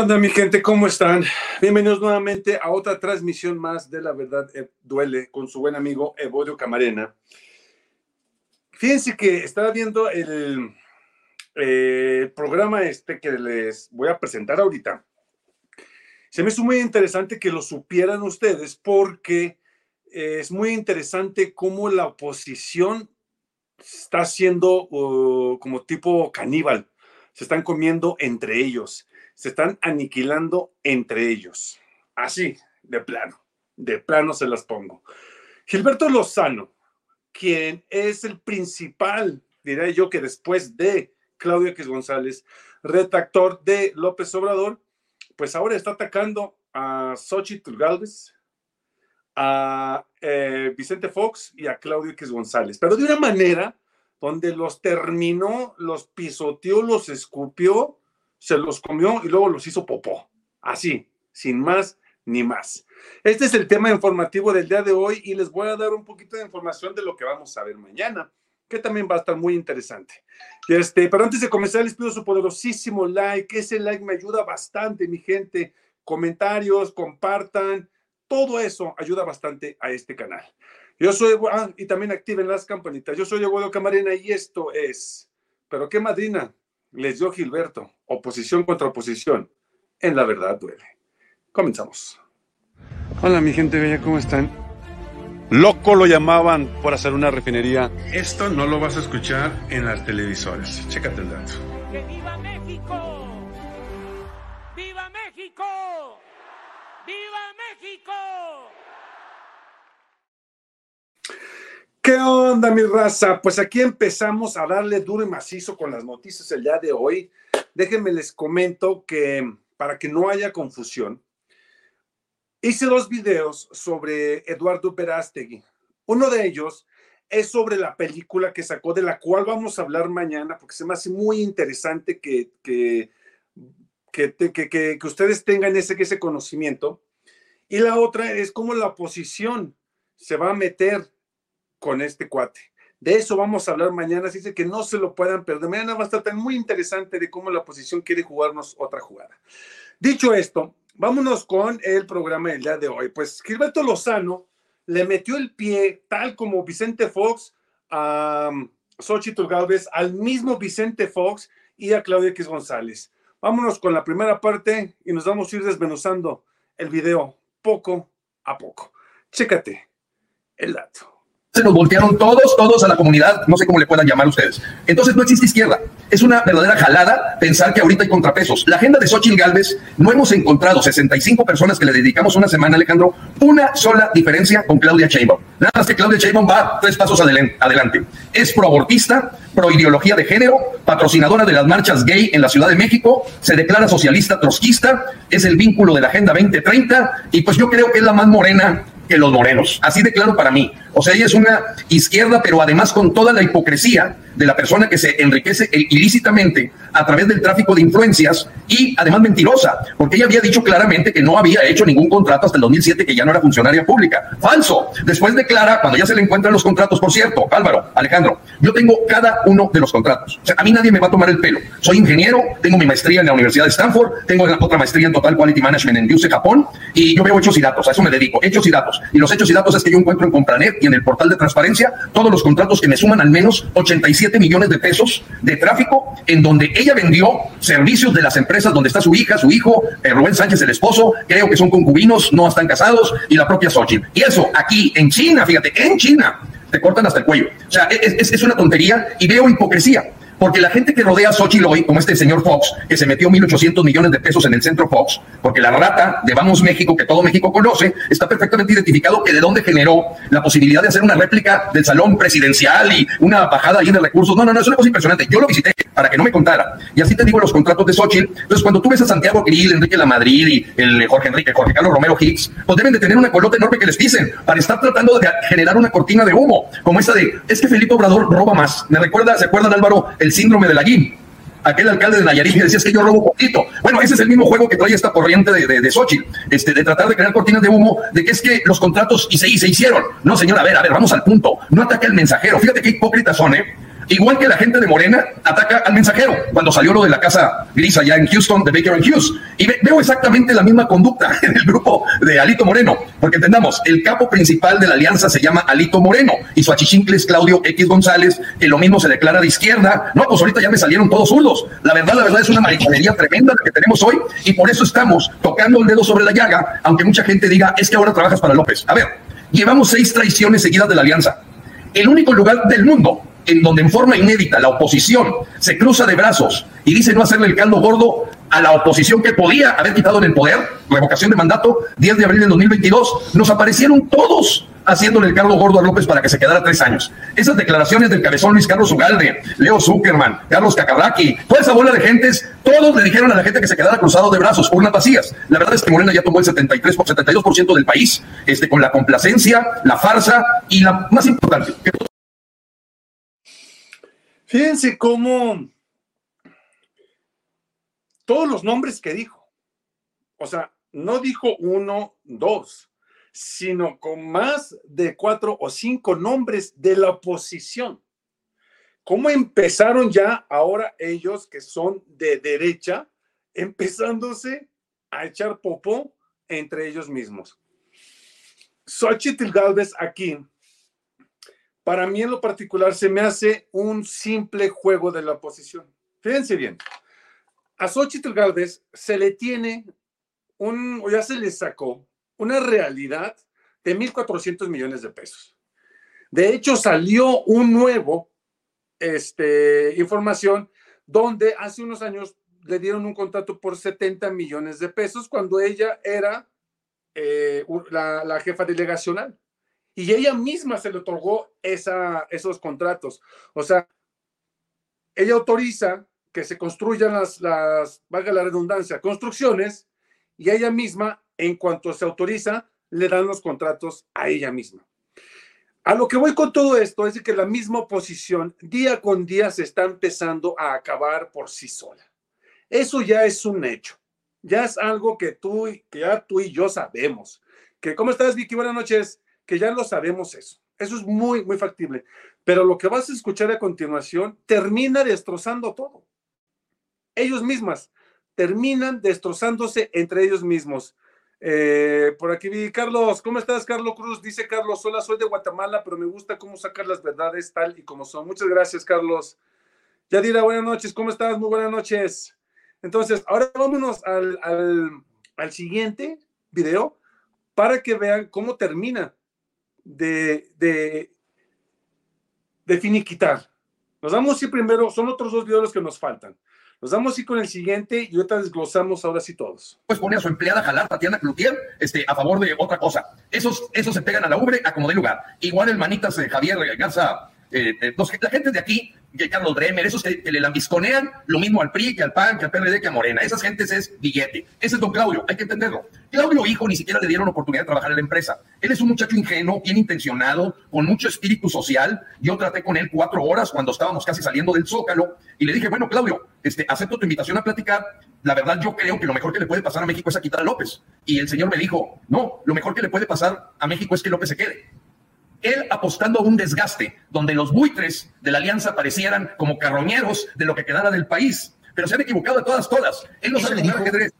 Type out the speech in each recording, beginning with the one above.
onda, mi gente? ¿Cómo están? Bienvenidos nuevamente a otra transmisión más de La Verdad eh, Duele con su buen amigo Evodio Camarena. Fíjense que estaba viendo el eh, programa este que les voy a presentar ahorita. Se me hizo muy interesante que lo supieran ustedes porque es muy interesante cómo la oposición está siendo uh, como tipo caníbal. Se están comiendo entre ellos se están aniquilando entre ellos. Así, de plano, de plano se las pongo. Gilberto Lozano, quien es el principal, diré yo que después de Claudio X González, redactor de López Obrador, pues ahora está atacando a Xochitl Galvez, a eh, Vicente Fox y a Claudio X González, pero de una manera donde los terminó, los pisoteó, los escupió se los comió y luego los hizo popó. Así, sin más ni más. Este es el tema informativo del día de hoy y les voy a dar un poquito de información de lo que vamos a ver mañana, que también va a estar muy interesante. Este, pero antes de comenzar, les pido su poderosísimo like. Ese like me ayuda bastante, mi gente. Comentarios, compartan. Todo eso ayuda bastante a este canal. Yo soy, ah, y también activen las campanitas. Yo soy Eduardo Camarena y esto es, pero qué madrina, les dio Gilberto, oposición contra oposición. En la verdad duele. Comenzamos. Hola mi gente bella, ¿cómo están? Loco lo llamaban por hacer una refinería. Esto no lo vas a escuchar en las televisoras. Chécate el dato. ¡Que viva México! ¡Viva México! ¡Viva México! ¿Qué onda, mi raza? Pues aquí empezamos a darle duro y macizo con las noticias el día de hoy. Déjenme les comento que para que no haya confusión, hice dos videos sobre Eduardo Verástegui. Uno de ellos es sobre la película que sacó, de la cual vamos a hablar mañana, porque se me hace muy interesante que, que, que, que, ustedes tengan ese, ese conocimiento. Y la otra es cómo la oposición se va a meter con este cuate. De eso vamos a hablar mañana, así que no se lo puedan perder. Mañana va a estar tan muy interesante de cómo la oposición quiere jugarnos otra jugada. Dicho esto, vámonos con el programa del día de hoy. Pues Gilberto Lozano le metió el pie, tal como Vicente Fox, a um, Xochitl Galvez, al mismo Vicente Fox y a Claudia X González. Vámonos con la primera parte y nos vamos a ir desmenuzando el video poco a poco. Chécate el dato se nos voltearon todos, todos a la comunidad, no sé cómo le puedan llamar ustedes. Entonces no existe izquierda. Es una verdadera jalada pensar que ahorita hay contrapesos. La agenda de Xochitl Galvez, no hemos encontrado 65 personas que le dedicamos una semana, Alejandro, una sola diferencia con Claudia Sheinbaum. Nada más que Claudia Sheinbaum va tres pasos adelante. Es proabortista, proideología de género, patrocinadora de las marchas gay en la Ciudad de México, se declara socialista trotskista, es el vínculo de la Agenda 2030 y pues yo creo que es la más morena que los morenos. Así de claro para mí. O sea, ella es una izquierda, pero además con toda la hipocresía de la persona que se enriquece ilícitamente a través del tráfico de influencias y además mentirosa, porque ella había dicho claramente que no había hecho ningún contrato hasta el 2007, que ya no era funcionaria pública. Falso. Después declara, cuando ya se le encuentran los contratos, por cierto, Álvaro, Alejandro, yo tengo cada uno de los contratos. O sea, a mí nadie me va a tomar el pelo. Soy ingeniero, tengo mi maestría en la Universidad de Stanford, tengo otra maestría en Total Quality Management en UC Japón y yo veo hechos y datos, a eso me dedico, hechos y datos. Y los hechos y datos es que yo encuentro en Compranet en el portal de transparencia todos los contratos que me suman al menos 87 millones de pesos de tráfico en donde ella vendió servicios de las empresas donde está su hija, su hijo, eh, Rubén Sánchez, el esposo, creo que son concubinos, no están casados, y la propia Xochitl. Y eso aquí en China, fíjate, en China, te cortan hasta el cuello. O sea, es una tontería y veo hipocresía. Porque la gente que rodea a Xochitl hoy, como este señor Fox, que se metió 1.800 millones de pesos en el centro Fox, porque la rata de Vamos México, que todo México conoce, está perfectamente identificado que de dónde generó la posibilidad de hacer una réplica del salón presidencial y una bajada ahí de recursos. No, no, no, es una cosa impresionante. Yo lo visité para que no me contara. Y así te digo los contratos de Xochitl. Entonces, cuando tú ves a Santiago Grill, Enrique Lamadrid y el Jorge Enrique, Jorge Carlos Romero Hicks, pues deben de tener una colota enorme que les dicen para estar tratando de generar una cortina de humo, como esta de, es que Felipe Obrador roba más. Me recuerda, ¿se acuerdan Álvaro? El síndrome de la GIM aquel alcalde de Nayarit decía es que yo robo poquito. Bueno, ese es el mismo juego que trae esta corriente de, de, de Xochitl, este, de tratar de crear cortinas de humo, de que es que los contratos y se, y se hicieron. No, señor, a ver, a ver, vamos al punto. No ataque al mensajero. Fíjate qué hipócritas son, ¿eh? Igual que la gente de Morena ataca al mensajero cuando salió lo de la casa gris allá en Houston de Baker Hughes. Y veo exactamente la misma conducta en el grupo de Alito Moreno, porque entendamos, el capo principal de la alianza se llama Alito Moreno y su achichincle es Claudio X González, que lo mismo se declara de izquierda. No, pues ahorita ya me salieron todos zurdos. La verdad, la verdad es una mariconería tremenda la que tenemos hoy y por eso estamos tocando el dedo sobre la llaga, aunque mucha gente diga, es que ahora trabajas para López. A ver, llevamos seis traiciones seguidas de la alianza. El único lugar del mundo en donde en forma inédita la oposición se cruza de brazos y dice no hacerle el caldo gordo a la oposición que podía haber quitado en el poder, revocación de mandato, 10 de abril del 2022, nos aparecieron todos haciéndole el caldo gordo a López para que se quedara tres años. Esas declaraciones del cabezón Luis Carlos Ugalde, Leo Zuckerman, Carlos Cacabraki, toda esa bola de gentes, todos le dijeron a la gente que se quedara cruzado de brazos, urnas vacías. La verdad es que Morena ya tomó el 73 por 72% del país, este, con la complacencia, la farsa y la más importante, Fíjense cómo todos los nombres que dijo, o sea, no dijo uno, dos, sino con más de cuatro o cinco nombres de la oposición. ¿Cómo empezaron ya ahora ellos que son de derecha, empezándose a echar popó entre ellos mismos? Xochitl Galvez aquí para mí en lo particular se me hace un simple juego de la oposición. Fíjense bien, a Xochitl Galvez se le tiene un, o ya se le sacó una realidad de 1.400 millones de pesos. De hecho, salió un nuevo este, información donde hace unos años le dieron un contrato por 70 millones de pesos cuando ella era eh, la, la jefa delegacional y ella misma se le otorgó esa, esos contratos. O sea, ella autoriza que se construyan las, las, valga la redundancia, construcciones, y ella misma, en cuanto se autoriza, le dan los contratos a ella misma. A lo que voy con todo esto es que la misma oposición día con día se está empezando a acabar por sí sola. Eso ya es un hecho. Ya es algo que tú, que ya tú y yo sabemos. Que, ¿Cómo estás, Vicky? Buenas noches que ya lo sabemos eso. Eso es muy, muy factible. Pero lo que vas a escuchar a continuación termina destrozando todo. Ellos mismas terminan destrozándose entre ellos mismos. Eh, por aquí vi, Carlos, ¿cómo estás, Carlos Cruz? Dice Carlos, hola, soy de Guatemala, pero me gusta cómo sacar las verdades tal y como son. Muchas gracias, Carlos. Yadira, buenas noches, ¿cómo estás? Muy buenas noches. Entonces, ahora vámonos al, al, al siguiente video para que vean cómo termina de, de, de finiquitar. Nos damos y primero, son otros dos videos que nos faltan. Nos damos y con el siguiente y ahorita desglosamos ahora sí todos. Pues pone a su empleada a jalar, Tatiana Cloutier, este, a favor de otra cosa. Esos, esos se pegan a la ubre a como de lugar. Igual el manitas de Javier Garza, eh, eh, la gente de aquí que Carlos Bremer, esos que, le lambisconean lo mismo al PRI, que al PAN, que al PRD, que a Morena. Esas gentes es billete. Ese es don Claudio, hay que entenderlo. Claudio, hijo, ni siquiera le dieron oportunidad de trabajar en la empresa. Él es un muchacho ingenuo, bien intencionado, con mucho espíritu social. Yo traté con él cuatro horas cuando estábamos casi saliendo del Zócalo y le dije, bueno, Claudio, este, acepto tu invitación a platicar. La verdad, yo creo que lo mejor que le puede pasar a México es a quitar a López. Y el señor me dijo, no, lo mejor que le puede pasar a México es que López se quede él apostando a un desgaste donde los buitres de la alianza parecieran como carroñeros de lo que quedara del país. Pero se han equivocado de todas, todas. Él no sabe jugar ajedrez.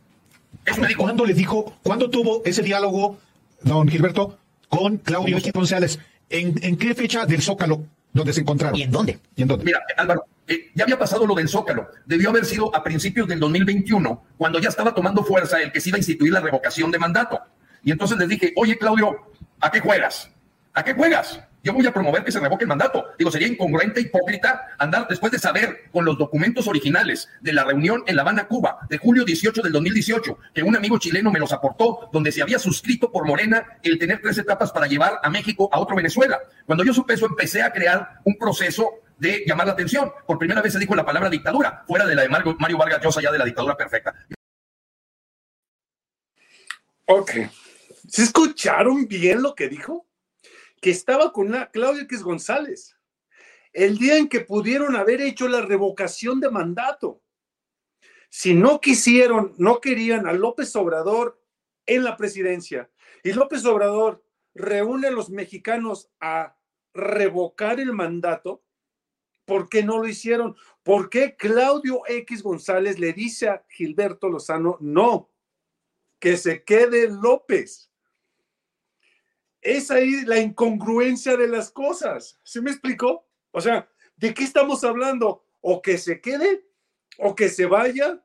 Eso me dijo. ¿Cuándo le dijo, cuándo tuvo ese diálogo, don Gilberto, con Claudio González? ¿En, ¿En qué fecha del Zócalo donde se encontraron? ¿Y en dónde? ¿Y en dónde? Mira, Álvaro, eh, ya había pasado lo del Zócalo. Debió haber sido a principios del 2021, cuando ya estaba tomando fuerza el que se iba a instituir la revocación de mandato. Y entonces les dije, oye, Claudio, ¿a qué juegas? ¿A qué juegas? Yo voy a promover que se revoque el mandato. Digo, sería incongruente, hipócrita andar después de saber con los documentos originales de la reunión en La Habana, Cuba, de julio 18 del 2018, que un amigo chileno me los aportó, donde se había suscrito por Morena el tener tres etapas para llevar a México a otro Venezuela. Cuando yo supe eso, empecé a crear un proceso de llamar la atención. Por primera vez se dijo la palabra dictadura, fuera de la de Mario Vargas Llosa, ya de la dictadura perfecta. Ok. ¿Se escucharon bien lo que dijo? Que estaba con la Claudia X González, el día en que pudieron haber hecho la revocación de mandato. Si no quisieron, no querían a López Obrador en la presidencia y López Obrador reúne a los mexicanos a revocar el mandato, ¿Por qué no lo hicieron? ¿Por qué Claudio X González le dice a Gilberto Lozano, no, que se quede López? Es ahí la incongruencia de las cosas. ¿Se me explicó? O sea, ¿de qué estamos hablando? ¿O que se quede? ¿O que se vaya?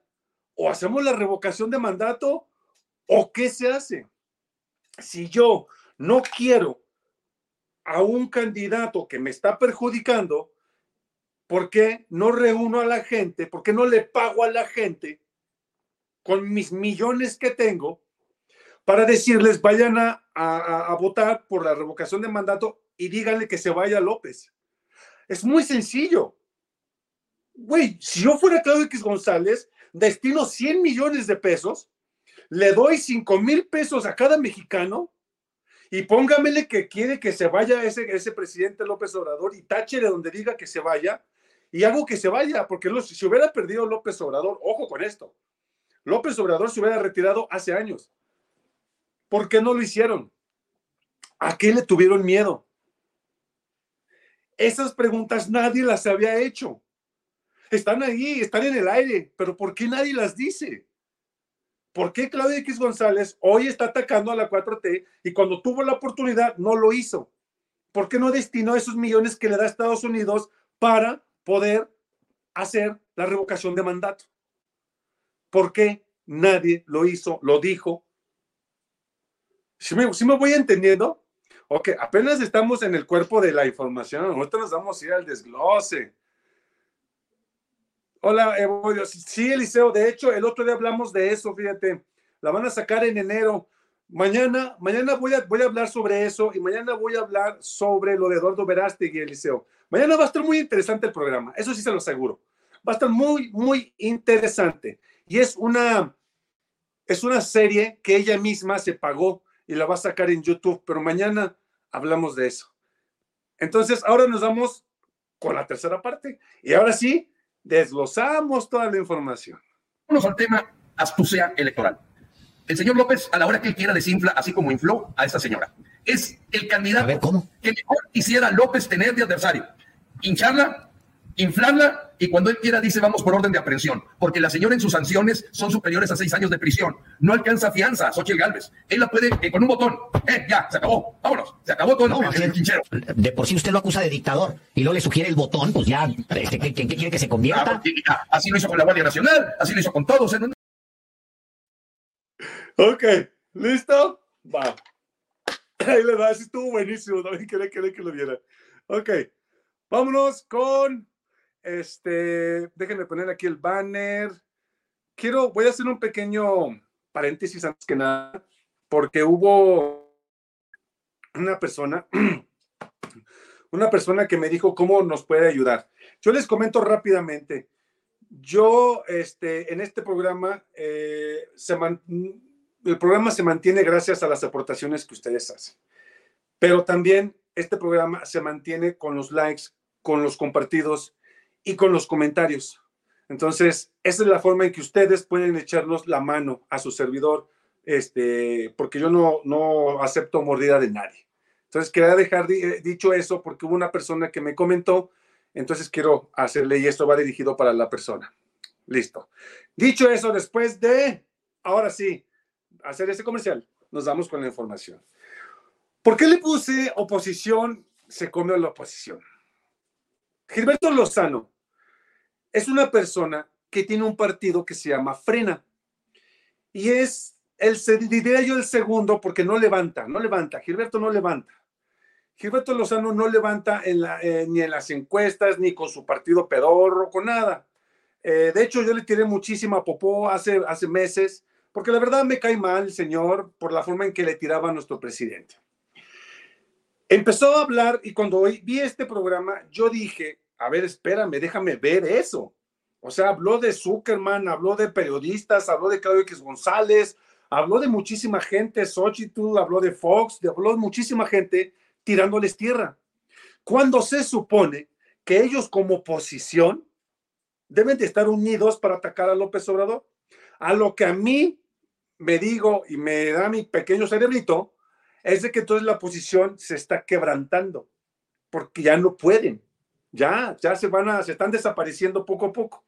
¿O hacemos la revocación de mandato? ¿O qué se hace? Si yo no quiero a un candidato que me está perjudicando, ¿por qué no reúno a la gente? ¿Por qué no le pago a la gente con mis millones que tengo para decirles vayan a, a, votar por la revocación de mandato y díganle que se vaya López? Es muy sencillo. Güey, si yo fuera Claudio X González, destino 100 millones de pesos, le doy 5 mil pesos a cada mexicano y póngamele que quiere que se vaya ese, ese presidente López Obrador y táchele donde diga que se vaya y hago que se vaya, porque si hubiera perdido López Obrador, ojo con esto, López Obrador se hubiera retirado hace años. ¿Por qué no lo hicieron? ¿A qué le tuvieron miedo? Esas preguntas nadie las había hecho. Están ahí, están en el aire, pero ¿por qué nadie las dice? ¿Por qué Claudia X González hoy está atacando a la 4T y cuando tuvo la oportunidad no lo hizo? ¿Por qué no destinó esos millones que le da Estados Unidos para poder hacer la revocación de mandato? ¿Por qué nadie lo hizo, lo dijo? Si me, me voy entendiendo? Ok, apenas estamos en el cuerpo de la información, nosotros nos vamos a ir al desglose. Hola, Evodio. Sí, Eliseo, de hecho, el otro día hablamos de eso, fíjate. La van a sacar en enero. Mañana, mañana voy a, voy a hablar sobre eso y mañana voy a hablar sobre lo de Eduardo Verástegui, Eliseo. Mañana va a estar muy interesante el programa, eso sí se lo aseguro. Va a estar muy, muy interesante. Y es una, es una serie que ella misma se pagó y la va a sacar en YouTube, pero mañana hablamos de eso. Entonces, ahora nos vamos con la tercera parte. Y ahora sí, desglosamos toda la información. Vamos al tema astucia electoral. El señor López, a la hora que él quiera, desinfla, así como infló a esta señora. Es el candidato que mejor quisiera López tener de adversario. Hincharla, inflarla y cuando él quiera dice vamos por orden de aprehensión, porque la señora en sus sanciones son superiores a seis años de prisión. No alcanza fianza, Xochitl Galvez. Él la puede eh, con un botón. Eh, ya, se acabó. Vámonos. Se acabó todo no, el, el, De por sí usted lo acusa de dictador y luego le sugiere el botón, pues ya, este, ¿qué, quiere que se convierta? Ah, así lo hizo con la Guardia Nacional, así lo hizo con todos. ¿eh? Ok, ¿listo? Va. Ahí le das, estuvo buenísimo, también quería, quería que lo viera. Ok, vámonos con este, déjenme poner aquí el banner. Quiero, voy a hacer un pequeño paréntesis antes que nada, porque hubo una persona, una persona que me dijo cómo nos puede ayudar. Yo les comento rápidamente. Yo, este, en este programa, eh, el programa se mantiene gracias a las aportaciones que ustedes hacen. Pero también este programa se mantiene con los likes, con los compartidos y con los comentarios. Entonces, esa es la forma en que ustedes pueden echarnos la mano a su servidor, este, porque yo no, no acepto mordida de nadie. Entonces, quería dejar eh, dicho eso porque hubo una persona que me comentó, entonces quiero hacerle y esto va dirigido para la persona. Listo. Dicho eso, después de, ahora sí, hacer este comercial, nos damos con la información. ¿Por qué le puse oposición? Se come la oposición. Gilberto Lozano es una persona que tiene un partido que se llama Frena. Y es, el, diría yo, el segundo porque no levanta, no levanta. Gilberto no levanta. Gilberto Lozano no levanta eh, ni en las encuestas, ni con su partido pedorro, con nada. Eh, de hecho, yo le tiré muchísima popó hace, hace meses, porque la verdad me cae mal señor por la forma en que le tiraba a nuestro presidente. Empezó a hablar y cuando vi este programa, yo dije, a ver, espérame, déjame ver eso. O sea, habló de Zuckerman, habló de periodistas, habló de Claudio X González, habló de muchísima gente, Xochitl, habló de Fox, habló de muchísima gente tirándoles tierra. Cuando se supone que ellos como oposición deben de estar unidos para atacar a López Obrador. A lo que a mí me digo y me da mi pequeño cerebrito es de que entonces la oposición se está quebrantando porque ya no pueden Ya, ya se van a, se están desapareciendo poco a poco.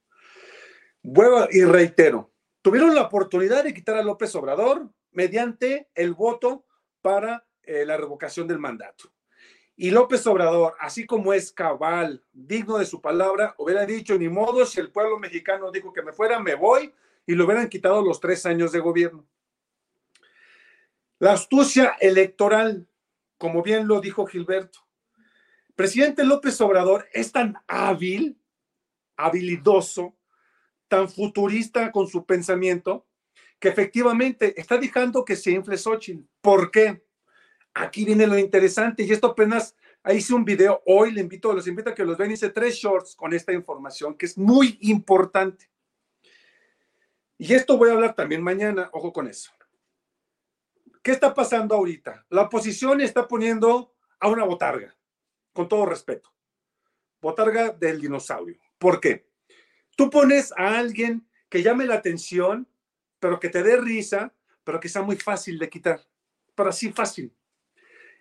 Vuelvo y reitero, tuvieron la oportunidad de quitar a López Obrador mediante el voto para eh, la revocación del mandato. Y López Obrador, así como es cabal, digno de su palabra, hubiera dicho, ni modo, si el pueblo mexicano dijo que me fuera, me voy, y le hubieran quitado los tres años de gobierno. La astucia electoral, como bien lo dijo Gilberto. Presidente López Obrador es tan hábil, habilidoso, tan futurista con su pensamiento, que efectivamente está dejando que se infle Xochitl. ¿Por qué? Aquí viene lo interesante, y esto apenas hice un video hoy, le invito, los invito a que los vean, hice tres shorts con esta información que es muy importante. Y esto voy a hablar también mañana, ojo con eso. ¿Qué está pasando ahorita? La oposición está poniendo a una botarga, con todo respeto. Botarga del dinosaurio. ¿Por qué? Tú pones a alguien que llame la atención, pero que te dé risa, pero que sea muy fácil de quitar. Pero así fácil.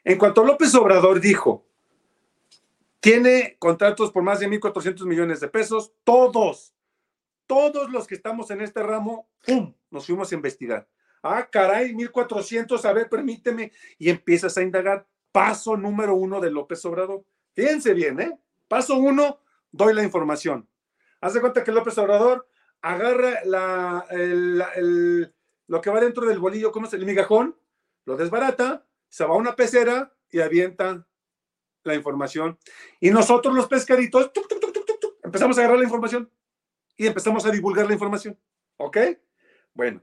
En cuanto López Obrador dijo, tiene contratos por más de 1.400 millones de pesos, todos, todos los que estamos en este ramo, ¡pum!, nos fuimos a investigar. Ah, caray, 1400, a ver, permíteme. Y empiezas a indagar. Paso número uno de López Obrador. Fíjense bien, ¿eh? Paso uno, doy la información. Haz de cuenta que López Obrador agarra la, lo que va dentro del bolillo, ¿cómo es? El migajón, lo desbarata, se va a una pecera y avienta la información. Y nosotros los pescaditos, empezamos a agarrar la información y empezamos a divulgar la información. ¿Ok? Bueno,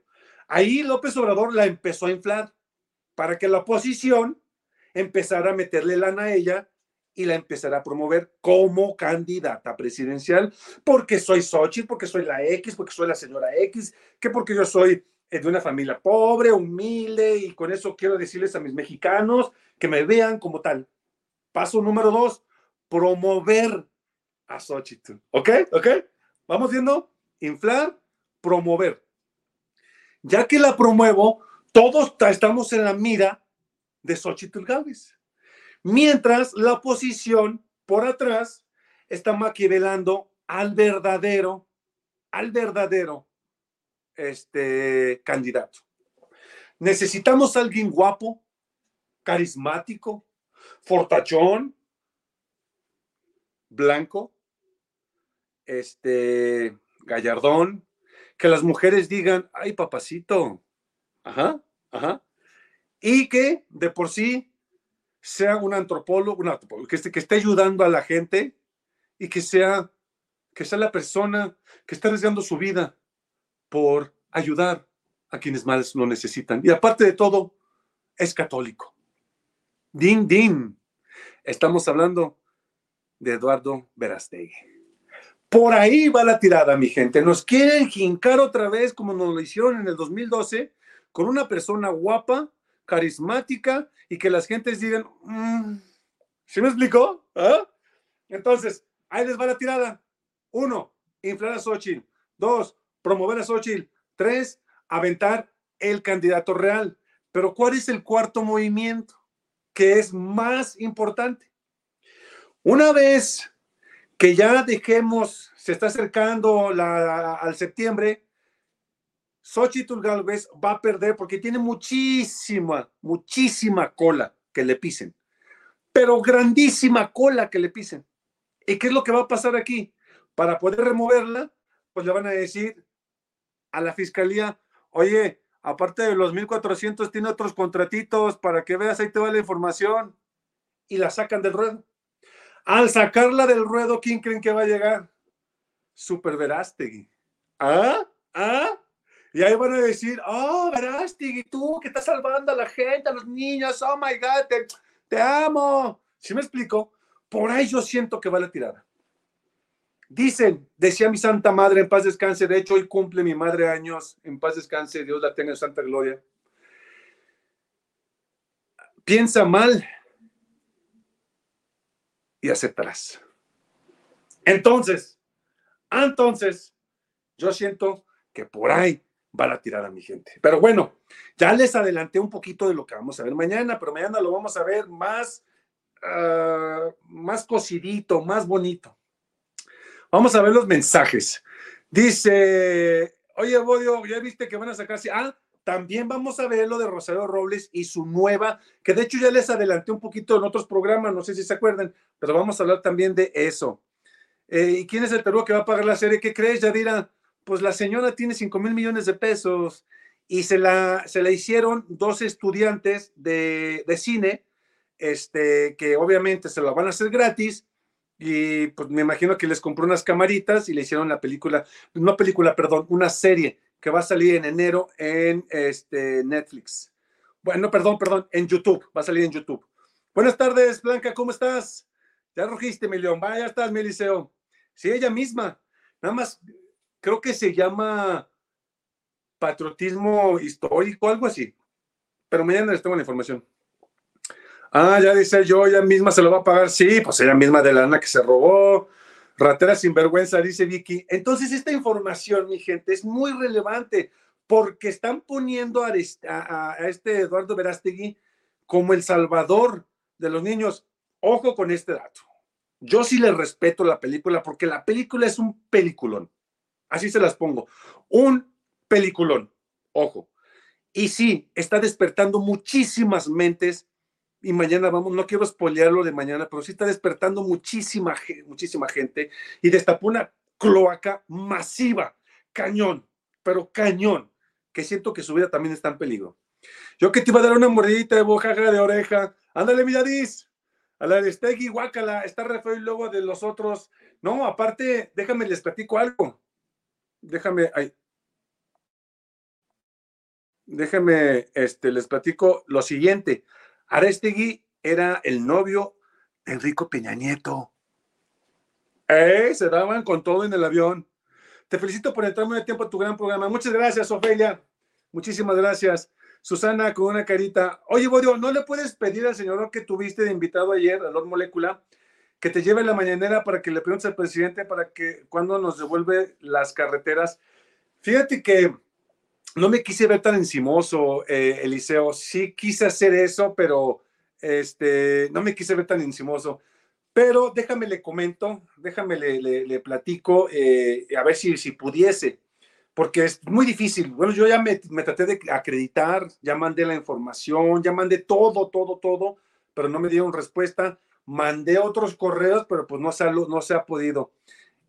Ahí López Obrador la empezó a inflar para que la oposición empezara a meterle lana a ella y la empezara a promover como candidata presidencial, porque soy Xochitl, porque soy la X, porque soy la señora X, que porque yo soy eh, de una familia pobre, humilde, y con eso quiero decirles a mis mexicanos que me vean como tal. Paso número dos, promover a Xochitl. ¿Ok? ¿Ok? Vamos viendo, inflar, promover ya que la promuevo, todos estamos en la mira de Xochitl Gálvez. Mientras la oposición por atrás está maquivelando al verdadero, al verdadero este, candidato. Necesitamos a alguien guapo, carismático, fortachón, blanco, este, gallardón, que las mujeres digan, ay, papacito, ajá, ajá, y que de por sí sea un antropólogo, un que, esté, que esté ayudando a la gente y que sea, que sea la persona que está arriesgando su vida por ayudar a quienes más lo necesitan. Y aparte de todo, es católico. Din, din. Estamos hablando de Eduardo Verastegui. Por ahí va la tirada, mi gente. Nos quieren jincar otra vez como nos lo hicieron en el 2012 con una persona guapa, carismática y que las gentes digan, mm, ¿sí me explicó? ¿Ah? Entonces, ahí les va la tirada. Uno, inflar a Xochitl. Dos, promover a Xochitl. Tres, aventar el candidato real. Pero ¿cuál es el cuarto movimiento? Que es más importante. Una vez que ya dejemos, se está acercando la, al septiembre, Xochitl Galvez va a perder porque tiene muchísima, muchísima cola que le pisen, pero grandísima cola que le pisen. ¿Y qué es lo que va a pasar aquí? Para poder removerla, pues le van a decir a la fiscalía, oye, aparte de los 1.400, tiene otros contratitos para que veas, ahí te va la información. Y la sacan del ruedo. Al sacarla del ruedo, ¿quién creen que va a llegar? Super Verástegui. ¿Ah? ¿Ah? Y ahí van a decir, oh, Verástegui, tú que estás salvando a la gente, a los niños, oh my God, te, amo. ¿Sí me explico? Por ahí yo siento que va la tirada. Dicen, decía mi santa madre, en paz descanse, de hecho hoy cumple mi madre años, en paz descanse, Dios la tenga en santa gloria. Piensa mal y aceptarás. Entonces, entonces, yo siento que por ahí va a tirar a mi gente. Pero bueno, ya les adelanté un poquito de lo que vamos a ver mañana, pero mañana lo vamos a ver más, ah, más cocidito, más bonito. Vamos a ver los mensajes. Dice, oye, Bodio, ¿ya viste que van a sacar? Ah, también vamos a ver lo de Rosario Robles y su nueva, que de hecho ya les adelanté un poquito en otros programas, no sé si se acuerdan, pero vamos a hablar también de eso. Eh, ¿Y quién es el Perú que va a pagar la serie? ¿Qué crees, Yadira? Pues la señora tiene 5 mil millones de pesos y se la, se hicieron dos estudiantes de, de cine, este, que obviamente se la van a hacer gratis y pues me imagino que les compró unas camaritas y le hicieron la película, no película, perdón, una serie que va a salir en enero en este, Netflix. Bueno, perdón, perdón, en YouTube, va a salir en YouTube. Buenas tardes, Blanca, ¿cómo estás? Ya rugiste, mi león, vaya, estás, mi liceo. Sí, ella misma, nada más, creo que se llama patriotismo histórico, algo así. Pero mañana les tengo la información. Ah, ya dice yo, ella misma se lo va a pagar. Sí, pues ella misma de la lana que se robó. Ratera sinvergüenza, dice Vicky. Entonces, esta información, mi gente, es muy relevante porque están poniendo a, este Eduardo Verástegui como el salvador de los niños. Ojo con este dato. Yo sí le respeto la película porque la película es un peliculón. Así se las pongo. Un peliculón. Ojo. Y sí, está despertando muchísimas mentes y mañana vamos, no quiero spoilearlo de mañana, pero sí está despertando muchísima, muchísima gente y destapó una cloaca masiva, cañón, pero cañón, que siento que su vida también está en peligro. Yo que te iba a dar una mordidita de bojaja de oreja, ándale, Villadís, a la de Steggy, guácala, está re luego de los otros. No, aparte, déjame, les platico algo. Déjame, ay. Déjame, este, les platico lo siguiente. Arestegui era el novio de Enrico Peña Nieto. ¡Eh! Se daban con todo en el avión. Te felicito por entrarme de tiempo a tu gran programa. Muchas gracias, Ofelia. Muchísimas gracias. Susana con una carita. Oye, Bodio, ¿no le puedes pedir al señor que tuviste de invitado ayer, a Lord Molecula, que te lleve la mañanera para que le preguntes al presidente para que cuando nos devuelve las carreteras? Fíjate que no me quise ver tan encimoso, eh, Eliseo. Sí quise hacer eso, pero este, no me quise ver tan encimoso. Pero déjame le comento, déjame le, le, platico, eh, a ver si, si pudiese, porque es muy difícil. Bueno, yo ya me, me, traté de acreditar, ya mandé la información, ya mandé todo, todo, todo, pero no me dieron respuesta. Mandé otros correos, pero pues no se no se ha podido.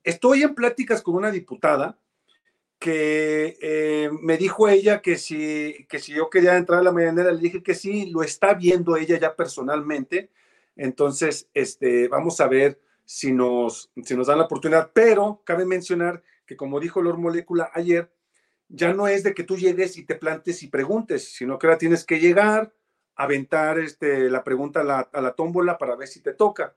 Estoy en pláticas con una diputada que eh, me dijo ella que si, que si yo quería entrar a la mañanera, le dije que sí, lo está viendo ella ya personalmente. Entonces, este, vamos a ver si nos, si nos dan la oportunidad. Pero cabe mencionar que, como dijo Lord Molecula ayer, ya no es de que tú llegues y te plantes y preguntes, sino que ahora tienes que llegar, aventar este, la pregunta a la, tómbola para ver si te toca.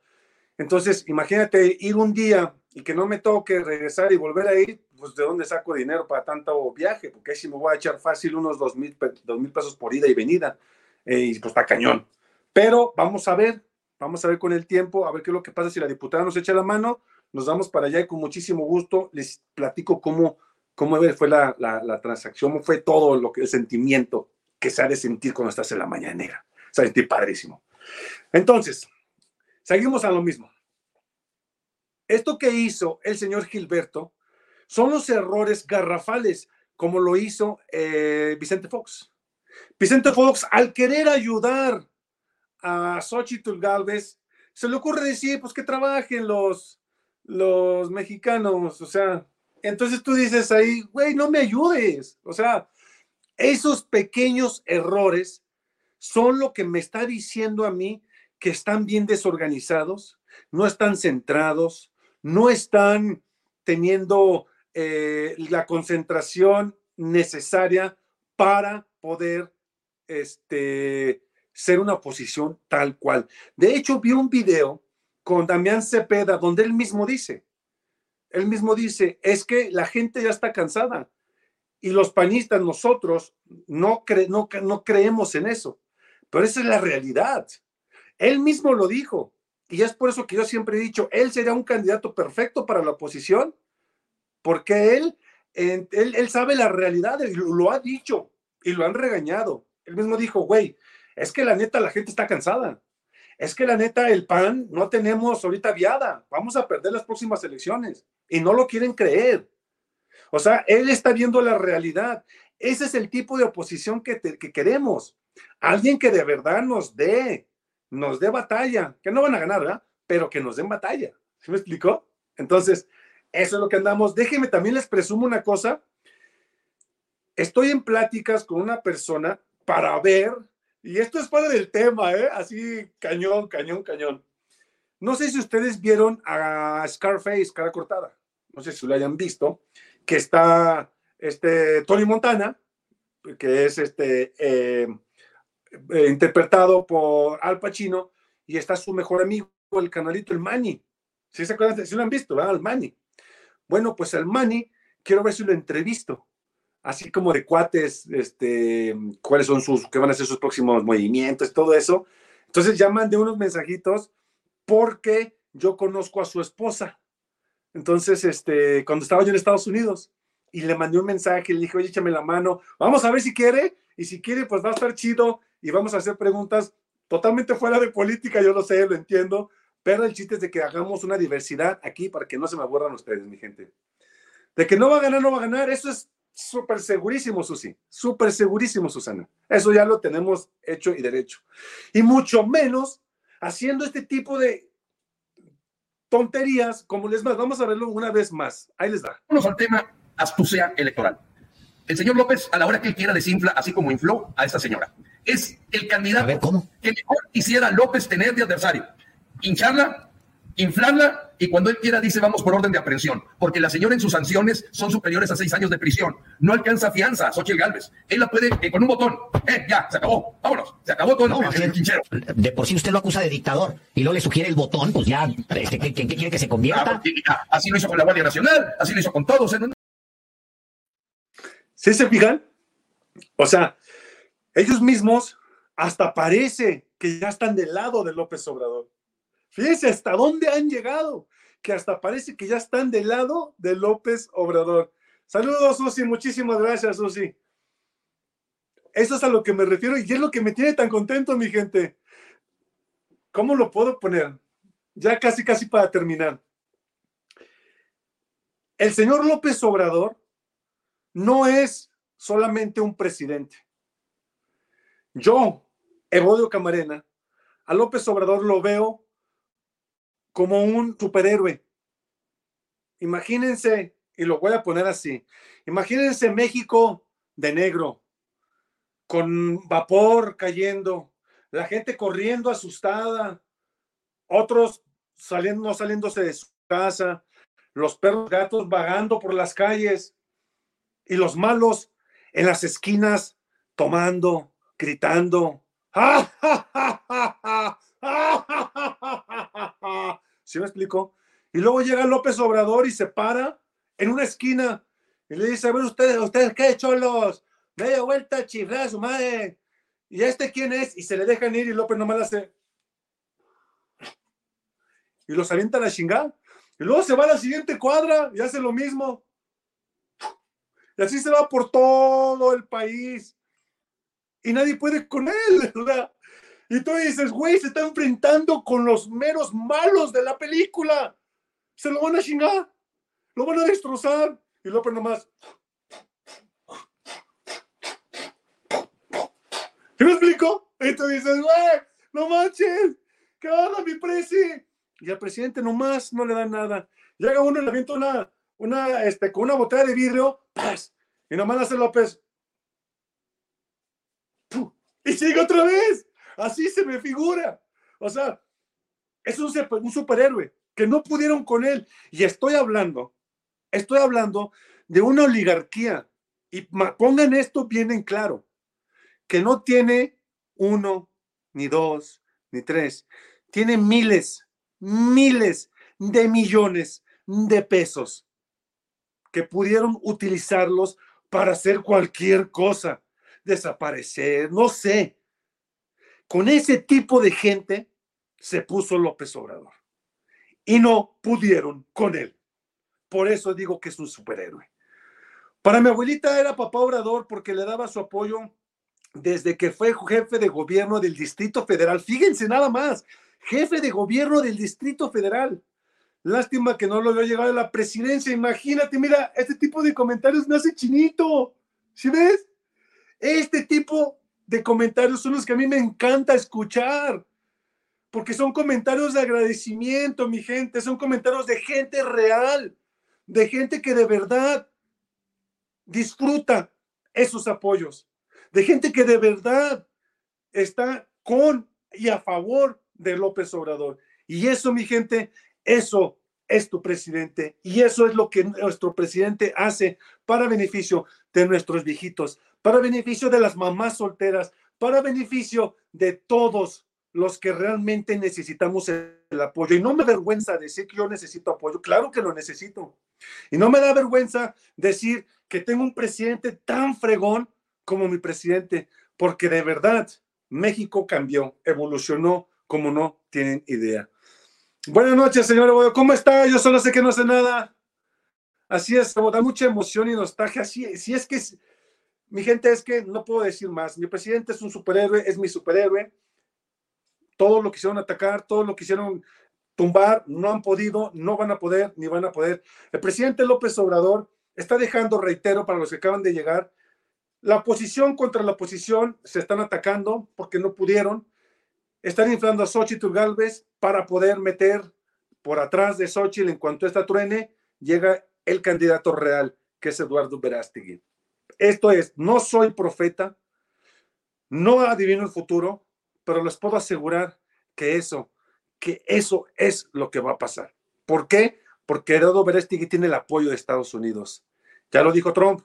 Entonces, imagínate ir un día y que no me toque regresar y volver a ir, pues de dónde saco dinero para tanto viaje, porque ahí sí me voy a echar fácil unos dos mil, dos pesos por ida y venida, eh, y pues está cañón. Pero vamos a ver, vamos a ver con el tiempo, a ver qué es lo que pasa si la diputada nos echa la mano, nos vamos para allá y con muchísimo gusto les platico cómo, cómo fue la transacción, cómo fue todo lo que el sentimiento que se ha de sentir cuando estás en la mañanera. Se ha de sentir padrísimo. Entonces, seguimos a lo mismo. Esto que hizo el señor Gilberto son los errores garrafales, como lo hizo eh, Vicente Fox. Vicente Fox, al querer ayudar a Xochitl Galvez, se le ocurre decir, pues que trabajen los, los mexicanos, o sea, entonces tú dices ahí, güey, no me ayudes, o sea, esos pequeños errores son lo que me está diciendo a mí que están bien desorganizados, no están centrados, no están teniendo eh, la concentración necesaria para poder este, ser una oposición tal cual. De hecho, vi un video con Damián Cepeda donde él mismo dice, él mismo dice, es que la gente ya está cansada y los panistas, nosotros, no, no, no creemos en eso, pero esa es la realidad. Él mismo lo dijo. Y es por eso que yo siempre he dicho, él sería un candidato perfecto para la oposición, porque él, él, él sabe la realidad, y lo ha dicho y lo han regañado. Él mismo dijo, güey, es que la neta la gente está cansada. es que la neta, el PAN no tenemos ahorita viada, vamos a perder las próximas elecciones y no lo quieren creer. O sea, él está viendo la realidad. Ese es el tipo de oposición que, que queremos. Alguien que de verdad nos dé, nos dé batalla, que no van a ganar, ¿verdad? Pero que nos den batalla. ¿Sí me explicó? Entonces, eso es lo que andamos. Déjenme también les presumo una cosa. Estoy en pláticas con una persona para ver, y esto es parte del tema, ¿eh? Así, cañón, cañón, cañón. No sé si ustedes vieron a Scarface, cara cortada. No sé si lo hayan visto, que está este Tony Montana, que es este eh, eh, interpretado por Al Pacino, y está su mejor amigo, el canalito, el Manny. ¿Sí se acuerdan? ¿Sí lo han visto. El Manny. Bueno, pues el Manny, quiero ver si lo entrevisto. Así como de cuates, este, cuáles son sus, qué van a ser sus próximos movimientos, todo eso. Entonces ya mandé unos mensajitos porque yo conozco a su esposa. Entonces, este, cuando estaba yo en Estados Unidos, y le mandé un mensaje, le dije, oye, échame la mano, vamos a ver si quiere, y si quiere, pues va a estar chido, y vamos a hacer preguntas totalmente fuera de política, yo lo sé, lo entiendo, pero el chiste es de que hagamos una diversidad aquí para que no se me aburran ustedes, mi gente. De que no va a ganar, no va a ganar, eso es súper segurísimo, Susi, súper segurísimo, Susana. Eso ya lo tenemos hecho y derecho. Y mucho menos haciendo este tipo de tonterías, como les más, vamos a verlo una vez más. Ahí les da. Vamos al tema astucia electoral. El señor López, a la hora que él quiera, desinfla, así como infló a esta señora. Es el candidato que mejor quisiera López tener de adversario hincharla, inflarla y cuando él quiera dice vamos por orden de aprehensión, porque la señora en sus sanciones son superiores a seis años de prisión. No alcanza fianza a Xochitl Galvez. Él la puede eh, con un botón. Eh, ya, se acabó. Vámonos. Se acabó todo no, el, el, De por sí usted lo acusa de dictador y luego le sugiere el botón, pues ya, este, ¿qué, quiere que se convierta? así lo hizo con la Guardia Nacional, así lo hizo con todos. ¿Sí se fijan? O sea, ellos mismos hasta parece que ya están del lado de López Obrador. Fíjense hasta dónde han llegado, que hasta parece que ya están del lado de López Obrador. Saludos, Susi, muchísimas gracias, Susi. Eso es a lo que me refiero y es lo que me tiene tan contento, mi gente. ¿Cómo lo puedo poner? Ya casi, casi para terminar. El señor López Obrador no es solamente un presidente. Yo, Evodio Camarena, a López Obrador lo veo como un superhéroe. Imagínense, y lo voy a poner así, imagínense México de negro, con vapor cayendo, la gente corriendo asustada, otros saliendo, no saliéndose de su casa, los perros gatos vagando por las calles y los malos en las esquinas tomando, gritando. ¡Ja, ¿Sí me explico? Y luego llega López Obrador y se para en una esquina y le dice, a ver, ustedes, ustedes qué, cholos, media vuelta, chiflar su madre. ¿Y este quién es? Y se le dejan ir y López nomás hace. Y los avienta a la chingada. Y luego se va a la siguiente cuadra y hace lo mismo. Y así se va por todo el país. Y nadie puede con él, ¿verdad? Y tú dices, güey, se está enfrentando con los meros malos de la película. Se lo van a chingar, lo van a destrozar. Y López nomás. ¿Qué me explico? Y tú dices, güey, no manches, ¿qué onda, mi presi? Y al presidente nomás no le da nada. Llega uno y le avienta una, una, este, con una botella de vidrio, ¡paz! Y nomás hace López. Y sigue otra vez. Así se me figura. O sea, es un, superhéroe que no pudieron con él. Y estoy hablando, estoy hablando de una oligarquía. Y pongan esto bien en claro, que no tiene uno, ni dos, ni tres. Tiene miles, miles de millones de pesos que pudieron utilizarlos para hacer cualquier cosa, desaparecer, no sé, con ese tipo de gente se puso López Obrador y no pudieron con él. Por eso digo que es un superhéroe. Para mi abuelita era papá Obrador porque le daba su apoyo desde que fue jefe de gobierno del Distrito Federal. Fíjense nada más, jefe de gobierno del Distrito Federal. Lástima que no lo había llegado a la presidencia. Imagínate, mira, este tipo de comentarios me hace chinito. ¿Sí ves? Este tipo de comentarios son los que a mí me encanta escuchar. Porque son comentarios de agradecimiento, mi gente. Son comentarios de gente real. De gente que de verdad disfruta esos apoyos. De gente que de verdad está con y a favor de López Obrador. Y eso, mi gente, eso es tu presidente y eso es lo que nuestro presidente hace para beneficio de nuestros viejitos, para beneficio de las mamás solteras, para beneficio de todos los que realmente necesitamos el apoyo. Y no me avergüenza decir que yo necesito apoyo, claro que lo necesito. Y no me da vergüenza decir que tengo un presidente tan fregón como mi presidente, porque de verdad México cambió, evolucionó como no tienen idea. Buenas noches, señor ¿Cómo está? Yo solo sé que no sé nada. Así es, da mucha emoción y nostalgia. Así, si es que, mi gente, es que no puedo decir más. Mi presidente es un superhéroe, es mi superhéroe. Todo lo quisieron atacar, todo lo quisieron tumbar, no han podido, no van a poder, ni van a poder. El presidente López Obrador está dejando, reitero, para los que acaban de llegar, la oposición contra la oposición se están atacando porque no pudieron están inflando a Xochitl Galvez para poder meter por atrás de Xochitl en cuanto esta truene, llega el candidato real, que es Eduardo Verástegui. Esto es, no soy profeta, no adivino el futuro, pero les puedo asegurar que eso, que eso es lo que va a pasar. ¿Por qué? Porque Eduardo Verástegui tiene el apoyo de Estados Unidos. Ya lo dijo Trump,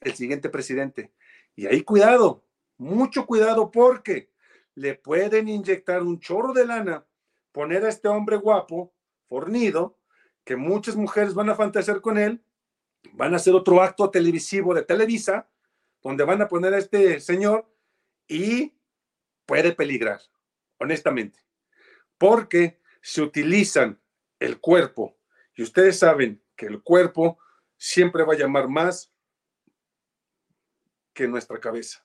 el siguiente presidente. Y ahí cuidado, mucho cuidado porque le pueden inyectar un chorro de lana, poner a este hombre guapo, fornido, que muchas mujeres van a fantasear con él, van a hacer otro acto televisivo de Televisa, donde van a poner a este señor y puede peligrar, honestamente, porque se utilizan el cuerpo y ustedes saben que el cuerpo siempre va a llamar más que nuestra cabeza.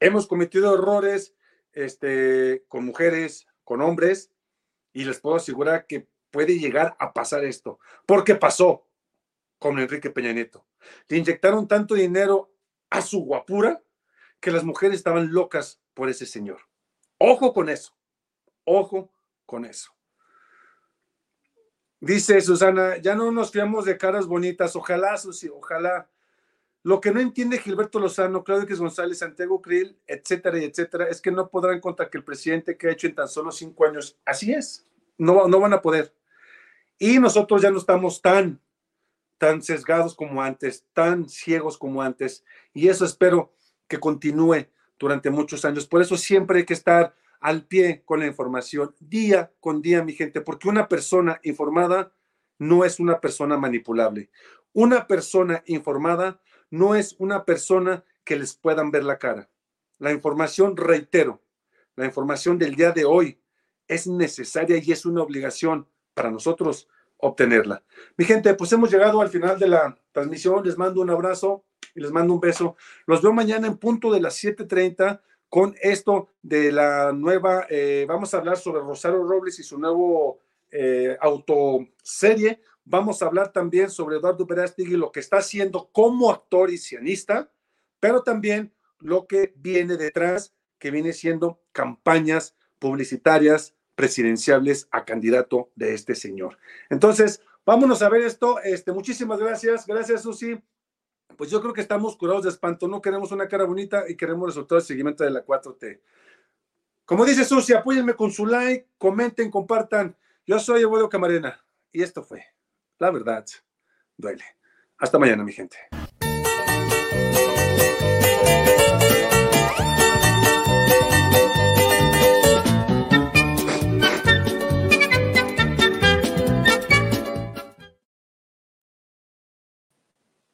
Hemos cometido errores este, con mujeres, con hombres, y les puedo asegurar que puede llegar a pasar esto, porque pasó con Enrique Peña Nieto. Le inyectaron tanto dinero a su guapura que las mujeres estaban locas por ese señor. Ojo con eso, ojo con eso. Dice Susana, ya no nos fiamos de caras bonitas, ojalá, Susi, ojalá. Lo que no entiende Gilberto Lozano, Claudio González, Santiago Krill, etcétera, etcétera, es que no podrán contar que el presidente que ha hecho en tan solo cinco años, así es, no, no van a poder. Y nosotros ya no estamos tan, tan sesgados como antes, tan ciegos como antes, y eso espero que continúe durante muchos años. Por eso siempre hay que estar al pie con la información, día con día, mi gente, porque una persona informada no es una persona manipulable. Una persona informada no es una persona que les puedan ver la cara. La información, reitero, la información del día de hoy es necesaria y es una obligación para nosotros obtenerla. Mi gente, pues hemos llegado al final de la transmisión. Les mando un abrazo y les mando un beso. Los veo mañana en punto de las 7:30 con esto de la nueva, eh, vamos a hablar sobre Rosario Robles y su nuevo eh, autoserie Vamos a hablar también sobre Eduardo Verástegui, lo que está haciendo como actor y cianista, pero también lo que viene detrás, que viene siendo campañas publicitarias presidenciales a candidato de este señor. Entonces, vámonos a ver esto. Este, muchísimas gracias. Gracias, Susi. Pues yo creo que estamos curados de espanto. No queremos una cara bonita y queremos resultados de seguimiento de la 4T. Como dice Susi, apóyenme con su like, comenten, compartan. Yo soy Eduardo Camarena y esto fue la verdad duele. Hasta mañana, mi gente.